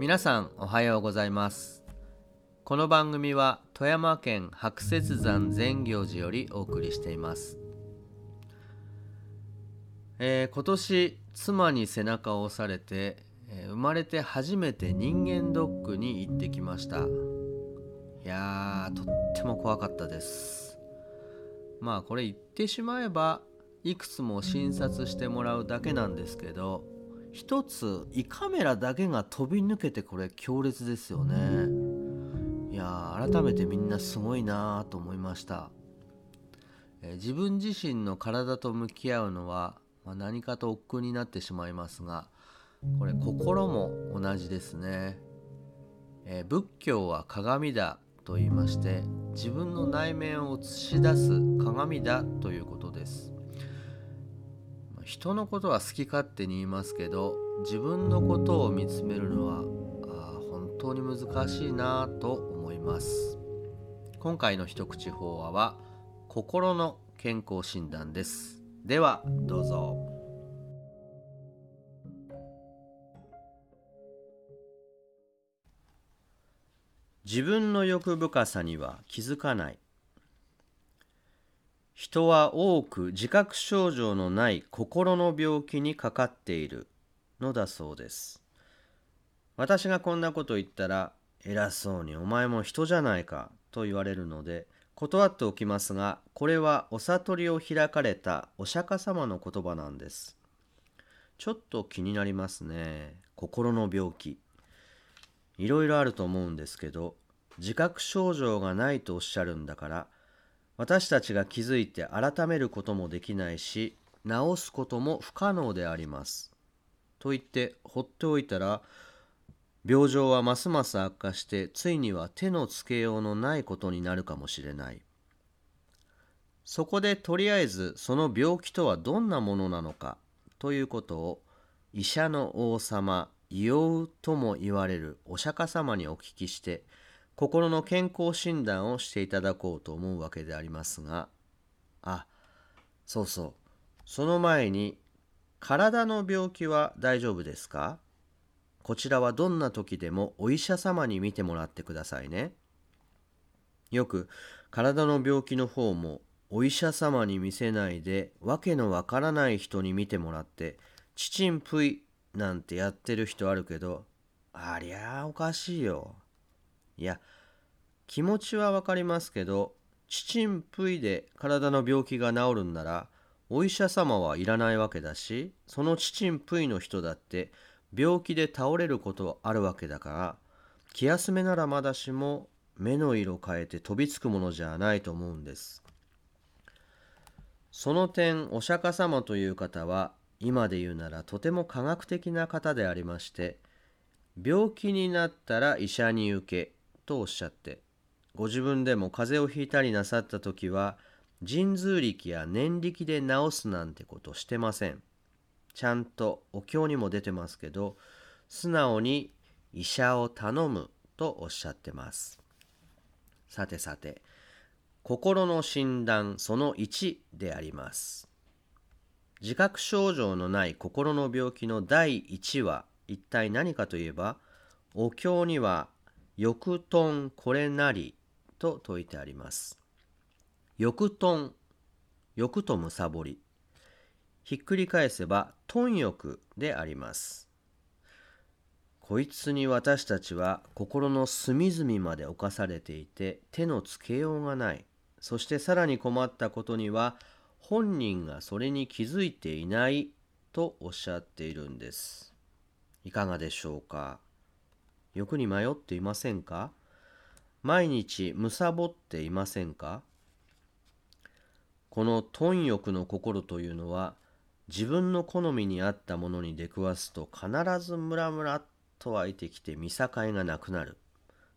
皆さんおはようございます。この番組は富山県白雪山善行寺よりお送りしています、えー今年妻に背中を押されて、え生まれて初めて人間ドックに行ってきました。いやーとっても怖かったです。まあこれ言ってしまえばいくつも診察してもらうだけなんですけど一つ胃カメラだけが飛び抜けてこれ強烈ですよね。いや改めてみんなすごいなと思いました、えー自分自身の体と向き合うのは、まあ何かと億劫になってしまいますがこれ心も同じですね、えー仏教は鏡だと言いまして自分の内面を映し出す鏡だということ人のことは好き勝手に言いますけど自分のことを見つめるのはあ本当に難しいなと思います。今回の一口法話は心の健康診断です。ではどうぞ。自分の欲深さには気づかない。人は多く自覚症状のない心の病気にかかっているのだそうです。私がこんなこと言ったら偉そうにお前も人じゃないかと言われるので断っておきますがこれはお悟りを開かれたお釈迦様の言葉なんです。ちょっと気になりますね心の病気。いろいろあると思うんですけど自覚症状がないとおっしゃるんだから私たちが気づいて改めることもできないし治すことも不可能であります。と言って放っておいたら病状はますます悪化してついには手のつけようのないことになるかもしれない。そこでとりあえずその病気とはどんなものなのかということを医者の王様イオウとも言われるお釈迦様にお聞きして心の健康診断をしていただこうと思うわけでありますが。あそうそう。その前に体の病気は大丈夫ですか？こちらはどんな時でもお医者様に見てもらってくださいね。よく体の病気の方もお医者様に見せないでわけのわからない人に見てもらってちちんぷいなんてやってる人あるけどありゃあおかしいよ。いや気持ちはわかりますけどちちんぷいで体の病気が治るんならお医者様はいらないわけだしそのちちんぷいの人だって病気で倒れることあるわけだから気休めならまだしも目の色変えて飛びつくものじゃないと思うんです。その点お釈迦様という方は今で言うならとても科学的な方でありまして病気になったら医者に行けとおっしゃって。ご自分でも風邪をひいたりなさった時は神通力や念力で治すなんてことしてません。ちゃんとお経にも出てますけど素直に医者を頼むとおっしゃってます。さてさて心の診断その1であります。自覚症状のない心の病気の第1は一体何かといえばお経には「欲頓これなり」と説いてあります。欲頓欲とむさぼり。ひっくり返せば貪欲であります。こいつに私たちは心の隅々まで侵されていて手のつけようがない。そしてさらに困ったことには本人がそれに気づいていないとおっしゃっているんです。いかがでしょうか？欲に迷っていませんか？毎日むさぼっていませんか？この貪欲の心というのは自分の好みに合ったものに出くわすと必ずムラムラと湧いてきて見境がなくなる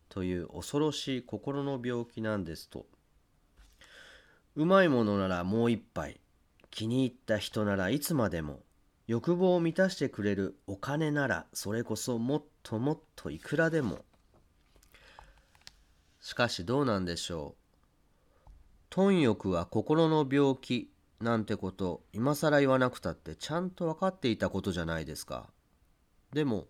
という恐ろしい心の病気なんですと。うまいものならもう一杯気に入った人ならいつまでも欲望を満たしてくれるお金ならそれこそもっともっといくらでも。しかしどうなんでしょう。貪欲は心の病気なんてこと今更言わなくたってちゃんと分かっていたことじゃないですか。でも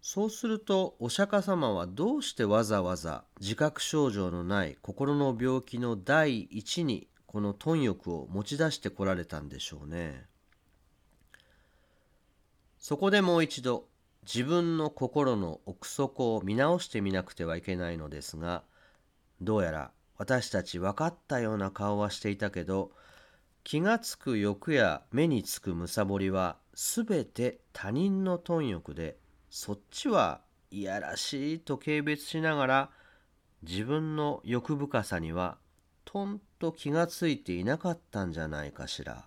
そうするとお釈迦様はどうしてわざわざ自覚症状のない心の病気の第一にこの貪欲を持ち出してこられたんでしょうね。そこでもう一度自分の心の奥底を見直してみなくてはいけないのですがどうやら私たち分かったような顔はしていたけど気がつく欲や目につくむさぼりはすべて他人の貪欲でそっちはいやらしいと軽蔑しながら自分の欲深さにはとんと気がついていなかったんじゃないかしら。